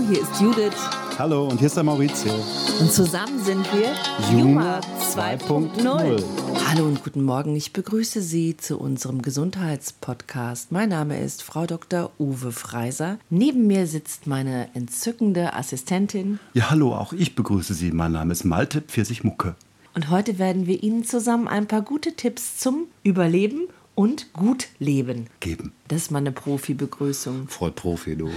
Hallo, hier ist Judith. Hallo, und hier ist der Maurizio. Und zusammen sind wir Juma 2.0. Hallo und guten Morgen. Ich begrüße Sie zu unserem Gesundheitspodcast. Mein Name ist Frau Dr. Uwe Freiser. Neben mir sitzt meine entzückende Assistentin. Ja, hallo, auch ich begrüße Sie. Mein Name ist Malte Pfirsichmucke. Und heute werden wir Ihnen zusammen ein paar gute Tipps zum Überleben und gut leben. Geben. Das ist meine Profi-Begrüßung. Voll Profi, du.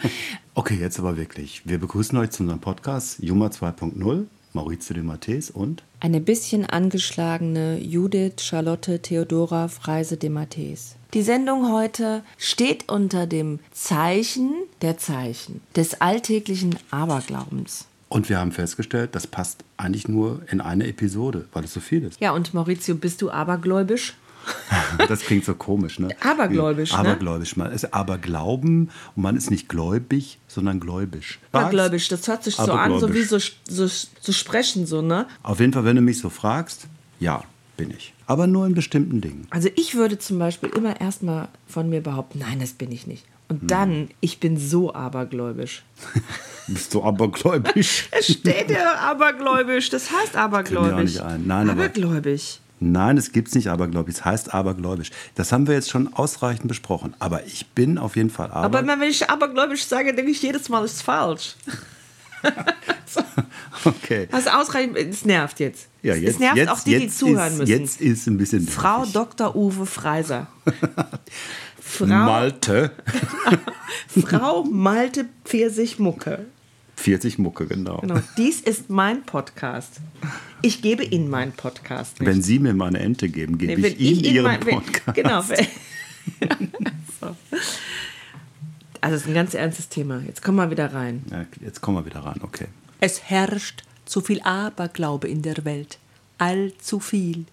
okay, jetzt aber wirklich. Wir begrüßen euch zu unserem Podcast Juma 2.0. Maurizio de Matthäus und Eine bisschen angeschlagene Judith Charlotte Theodora Freise de Matthäus. Die Sendung heute steht unter dem Zeichen der Zeichen des alltäglichen Aberglaubens. Und wir haben festgestellt, das passt eigentlich nur in eine Episode, weil es so viel ist. Ja, und Maurizio, bist du abergläubisch? Das klingt so komisch, ne? Abergläubisch, Wie- ne? Abergläubisch. Man ist Aberglauben und man ist nicht gläubig, sondern gläubisch. Abergläubisch, das hört sich so an, so wie so, so zu sprechen, so, ne? Auf jeden Fall, wenn du mich so fragst, ja, bin ich. Aber nur in bestimmten Dingen. Also ich würde zum Beispiel immer erstmal von mir behaupten, nein, das bin ich nicht. Und dann, ich bin so abergläubisch. Bist du abergläubisch? Es steht ja abergläubisch, das heißt abergläubisch. nicht ein. Nein, aber- abergläubig. Nein, es gibt es nicht abergläubisch. Es heißt abergläubisch. Das haben wir jetzt schon ausreichend besprochen. Aber ich bin auf jeden Fall Aber aber. wenn ich abergläubisch sage, denke ich jedes Mal, das ist falsch. okay. Also ausreichend, es nervt jetzt. Ja, Es- jetzt, es nervt jetzt, auch die, die zuhören ist, müssen. Jetzt ist ein bisschen. Frau nervig. Dr. Uwe Freiser. Frau, Malte. Frau Malte Pfirsich-Mucke. 40 Mucke, genau. Genau. Dies ist mein Podcast. Ich gebe Ihnen meinen Podcast. Nicht. Wenn Sie mir meine Ente geben, gebe Nee, ich Ihnen Ihren mein- wenn- Podcast. Genau. wenn- so. Also, es ist ein ganz ernstes Thema. Jetzt kommen wir wieder rein. Ja, jetzt kommen wir wieder rein, okay. Es herrscht zu viel Aberglaube in der Welt. Allzu viel.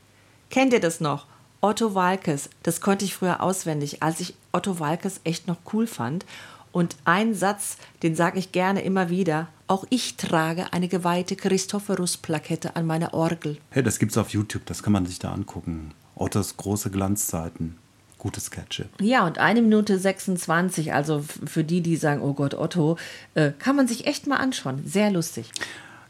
Kennt ihr das noch? Otto Walkes. Das konnte ich früher auswendig, als ich Otto Walkes echt noch cool fand. Und ein Satz, den sage ich gerne immer wieder. Auch ich trage eine geweihte Christophorus-Plakette an meiner Orgel. Hey, das gibt's auf YouTube, das kann man sich da angucken. Ottos große Glanzzeiten. Gute Sketche. Ja, und eine Minute 26, also für die, die sagen, oh Gott, Otto, äh, kann man sich echt mal anschauen. Sehr lustig.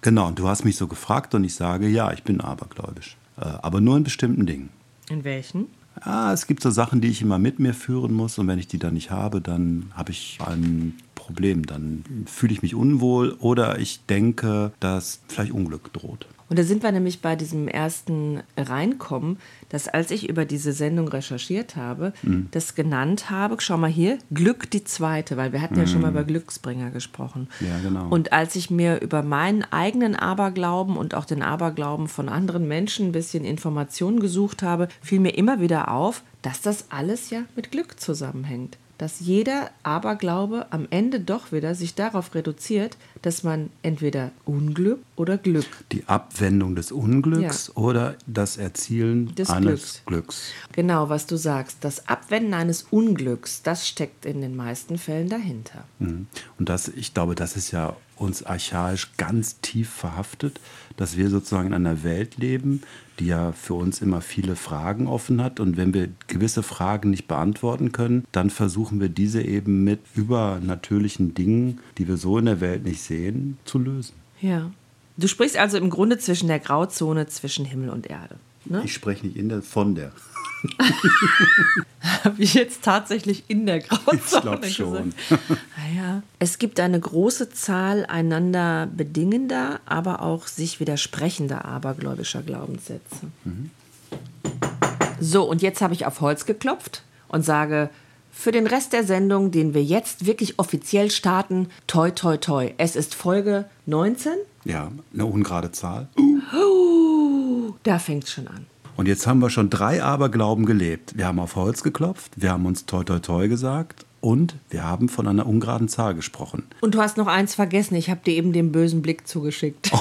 Genau, und du hast mich so gefragt und ich sage, ja, ich bin abergläubisch. Äh, aber nur in bestimmten Dingen. In welchen? Ja, es gibt so Sachen, die ich immer mit mir führen muss und wenn ich die dann nicht habe, dann habe ich ein Problem. Dann fühle ich mich unwohl oder ich denke, dass vielleicht Unglück droht. Und da sind wir nämlich bei diesem ersten Reinkommen, dass als ich über diese Sendung recherchiert habe, das genannt habe, schau mal hier, Glück die zweite, weil wir hatten ja schon mal über Glücksbringer gesprochen. Ja, genau. Und als ich mir über meinen eigenen Aberglauben und auch den Aberglauben von anderen Menschen ein bisschen Informationen gesucht habe, fiel mir immer wieder auf, dass das alles ja mit Glück zusammenhängt. Dass jeder Aberglaube am Ende doch wieder sich darauf reduziert, dass man entweder Unglück oder Glück Die Abwendung des Unglücks oder das Erzielen Des eines Glücks. Genau, was du sagst. Das Abwenden eines Unglücks, das steckt in den meisten Fällen dahinter. Mhm. Und das, ich glaube, das ist ja uns archaisch ganz tief verhaftet, dass wir sozusagen in einer Welt leben, die ja für uns immer viele Fragen offen hat. Und wenn wir gewisse Fragen nicht beantworten können, dann versuchen wir diese eben mit übernatürlichen Dingen, die wir so in der Welt nicht sehen, zu lösen. Ja. Du sprichst also im Grunde zwischen der Grauzone zwischen Himmel und Erde. Ne? Ich spreche nicht in der, von der. Habe ich jetzt tatsächlich in der Grauzone Ich glaube schon. Naja. Es gibt eine große Zahl einander bedingender, aber auch sich widersprechender abergläubischer Glaubenssätze. So, und jetzt habe ich auf Holz geklopft und sage, für den Rest der Sendung, den wir jetzt wirklich offiziell starten, toi, toi, toi. Es ist Folge 19. Ja, eine ungerade Zahl. Da fängt es schon an. Und jetzt haben wir schon drei Aberglauben gelebt. Wir haben auf Holz geklopft, wir haben uns toi toi toi gesagt und wir haben von einer ungeraden Zahl gesprochen. Und du hast noch eins vergessen. Ich habe dir eben den bösen Blick zugeschickt.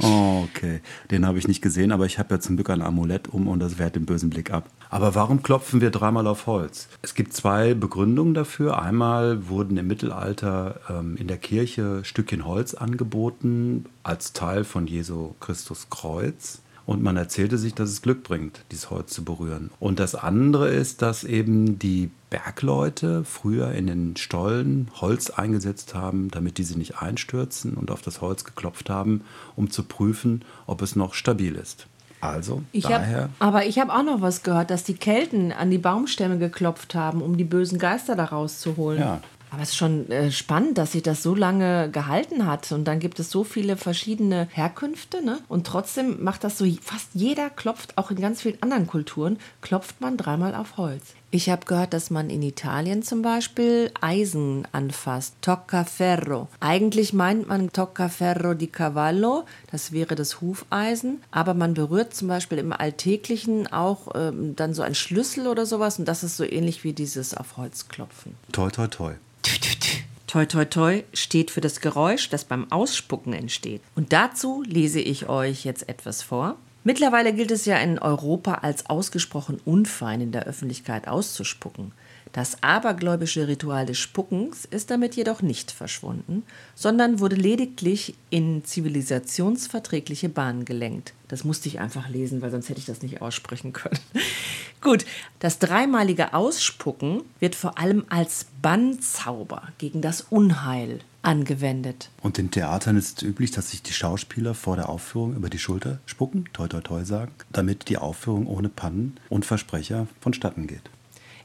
Oh, okay. Den habe ich nicht gesehen, aber ich habe ja zum Glück ein Amulett um und das wehrt den bösen Blick ab. Aber warum klopfen wir dreimal auf Holz? Es gibt zwei Begründungen dafür. Einmal wurden im Mittelalter ähm, in der Kirche Stückchen Holz angeboten als Teil von Jesu Christus Kreuz. Und man erzählte sich, dass es Glück bringt, dieses Holz zu berühren. Und das andere ist, dass eben die Bergleute früher in den Stollen Holz eingesetzt haben, damit diese nicht einstürzen und auf das Holz geklopft haben, um zu prüfen, ob es noch stabil ist. Also, Ich daher. hab, aber ich habe auch noch was gehört, dass die Kelten an die Baumstämme geklopft haben, um die bösen Geister da rauszuholen. Ja. Aber es ist schon äh, spannend, dass sich das so lange gehalten hat. Und dann gibt es so viele verschiedene Herkünfte. Ne? Und trotzdem macht das so, fast jeder klopft, auch in ganz vielen anderen Kulturen, klopft man dreimal auf Holz. Ich habe gehört, dass man in Italien zum Beispiel Eisen anfasst. Toccaferro. Eigentlich meint man Toccaferro di Cavallo, das wäre das Hufeisen. Aber man berührt zum Beispiel im Alltäglichen auch ähm, dann so einen Schlüssel oder sowas. Und das ist so ähnlich wie dieses auf Holz klopfen. Toi, toi, toi. Toi toi toi steht für das Geräusch, das beim Ausspucken entsteht. Und dazu lese ich euch jetzt etwas vor. Mittlerweile gilt es ja in Europa als ausgesprochen unfein in der Öffentlichkeit auszuspucken. Das abergläubische Ritual des Spuckens ist damit jedoch nicht verschwunden, sondern wurde lediglich in zivilisationsverträgliche Bahnen gelenkt. Das musste ich einfach lesen, weil sonst hätte ich das nicht aussprechen können. Gut, das dreimalige Ausspucken wird vor allem als Bannzauber gegen das Unheil angewendet. Und in Theatern ist es üblich, dass sich die Schauspieler vor der Aufführung über die Schulter spucken, toi, toi, toi sagen, damit die Aufführung ohne Pannen und Versprecher vonstatten geht.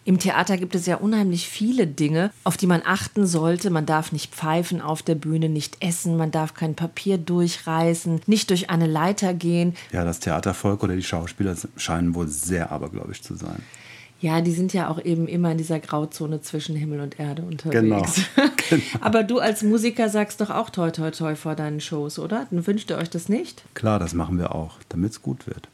Im Theater gibt es ja unheimlich viele Dinge, auf die man achten sollte. Man darf nicht pfeifen auf der Bühne, nicht essen, man darf kein Papier durchreißen, nicht durch eine Leiter gehen. Ja, das Theatervolk oder die Schauspieler scheinen wohl sehr abergläubisch zu sein. Ja, die sind ja auch eben immer in dieser Grauzone zwischen Himmel und Erde unterwegs. Genau. Genau. Aber du als Musiker sagst doch auch toi toi toi vor deinen Shows, oder? Dann wünscht ihr euch das nicht? Klar, das machen wir auch, damit es gut wird.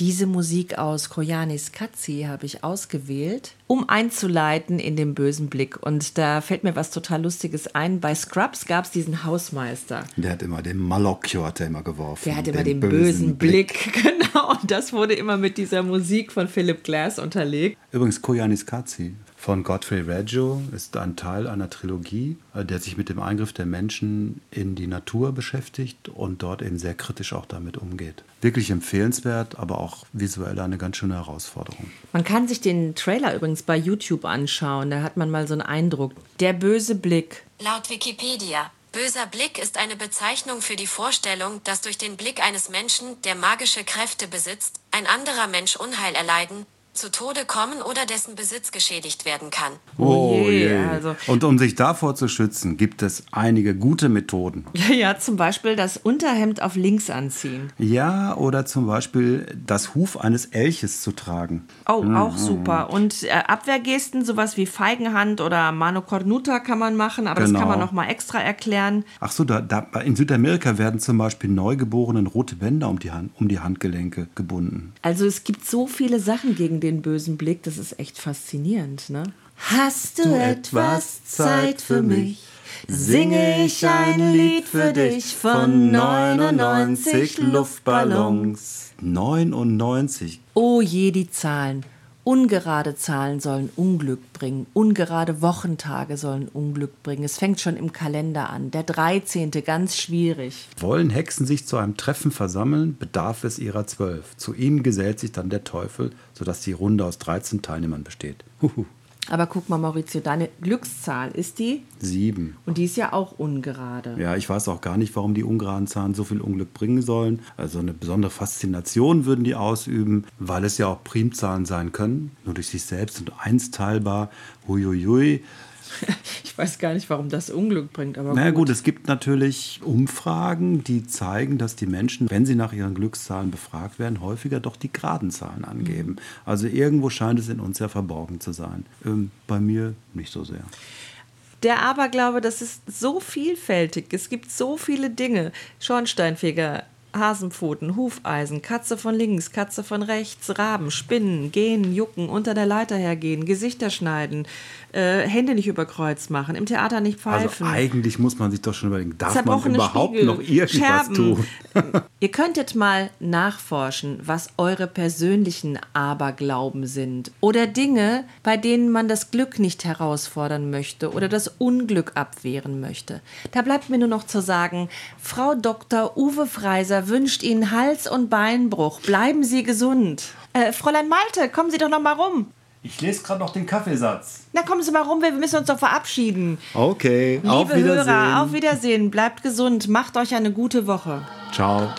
Diese Musik aus Koyanis Katzi habe ich ausgewählt, um einzuleiten in den bösen Blick. Und da fällt mir was total Lustiges ein. Bei Scrubs gab es diesen Hausmeister. Der hat immer den Malocchio hat er immer geworfen. Der hat immer den, bösen, Blick. Genau. Und das wurde immer mit dieser Musik von Philip Glass unterlegt. Übrigens, Koyanis Katzi von Godfrey Reggio ist ein Teil einer Trilogie, äh, der sich mit dem Eingriff der Menschen in die Natur beschäftigt und dort eben sehr kritisch auch damit umgeht. Wirklich empfehlenswert, aber auch visuell eine ganz schöne Herausforderung. Man kann sich den Trailer übrigens bei YouTube anschauen. Da hat man mal so einen Eindruck. Der böse Blick. Laut Wikipedia. Böser Blick ist eine Bezeichnung für die Vorstellung, dass durch den Blick eines Menschen, der magische Kräfte besitzt, ein anderer Mensch Unheil erleiden, zu Tode kommen oder dessen Besitz geschädigt werden kann. Oh je, also- Und um sich davor zu schützen, gibt es einige gute Methoden. Ja, ja, zum Beispiel das Unterhemd auf links anziehen. Ja, oder zum Beispiel das Huf eines Elches zu tragen. Oh, auch super. Und äh, Abwehrgesten, sowas wie Feigenhand oder Mano Cornuta kann man machen, aber das Genau. kann man noch mal extra erklären. Ach so, da, da, in Südamerika werden zum Beispiel Neugeborenen rote Bänder um die, Hand, um die Handgelenke gebunden. Also es gibt so viele Sachen gegen den bösen Blick, das ist echt faszinierend, ne? Hast du etwas Zeit für mich? Singe ich ein Lied für dich von 99 Luftballons. 99. Oh je, die Zahlen. Ungerade Zahlen sollen Unglück bringen. Ungerade Wochentage sollen Unglück bringen. Es fängt schon im Kalender an. Der 13. ganz schwierig. Wollen Hexen sich zu einem Treffen versammeln, bedarf es ihrer zwölf. Zu ihnen gesellt sich dann der Teufel, sodass die Runde aus 13 Teilnehmern besteht. Huhu. Aber guck mal, Maurizio, deine Glückszahl ist die? Sieben. Und die ist ja auch ungerade. Ja, ich weiß auch gar nicht, warum die ungeraden Zahlen so viel Unglück bringen sollen. Also eine besondere Faszination würden die ausüben, weil es ja auch Primzahlen sein können, nur durch sich selbst und eins teilbar. Huiuiui. Ich weiß gar nicht, warum das Unglück bringt, aber Na ja, gut. gut, es gibt natürlich Umfragen, die zeigen, dass die Menschen, wenn sie nach ihren Glückszahlen befragt werden, häufiger doch die geraden Zahlen angeben. Also irgendwo scheint es in uns ja verborgen zu sein. Ähm, bei mir nicht so sehr. Der Aberglaube, das ist so vielfältig. Es gibt so viele Dinge. Schornsteinfeger Hasenpfoten, Hufeisen, Katze von links, Katze von rechts, Raben, Spinnen, gehen, jucken, unter der Leiter hergehen, Gesichter schneiden, äh, Hände nicht über Kreuz machen, im Theater nicht pfeifen. Also eigentlich muss man sich doch schon überlegen, darf man überhaupt Spiegel, noch irgendwas Scherben. tun? Ihr könntet mal nachforschen, was eure persönlichen Aberglauben sind oder Dinge, bei denen man das Glück nicht herausfordern möchte oder das Unglück abwehren möchte. Da bleibt mir nur noch zu sagen, Frau Dr. Uwe Freiser wünscht Ihnen Hals- und Beinbruch. Bleiben Sie gesund. Äh, Fräulein Malte, kommen Sie doch noch mal rum. Ich lese gerade noch den Kaffeesatz. Na, kommen Sie mal rum, wir müssen uns doch verabschieden. Okay, Liebe auf Wiedersehen. Hörer, auf Wiedersehen. Bleibt gesund. Macht euch eine gute Woche. Ciao.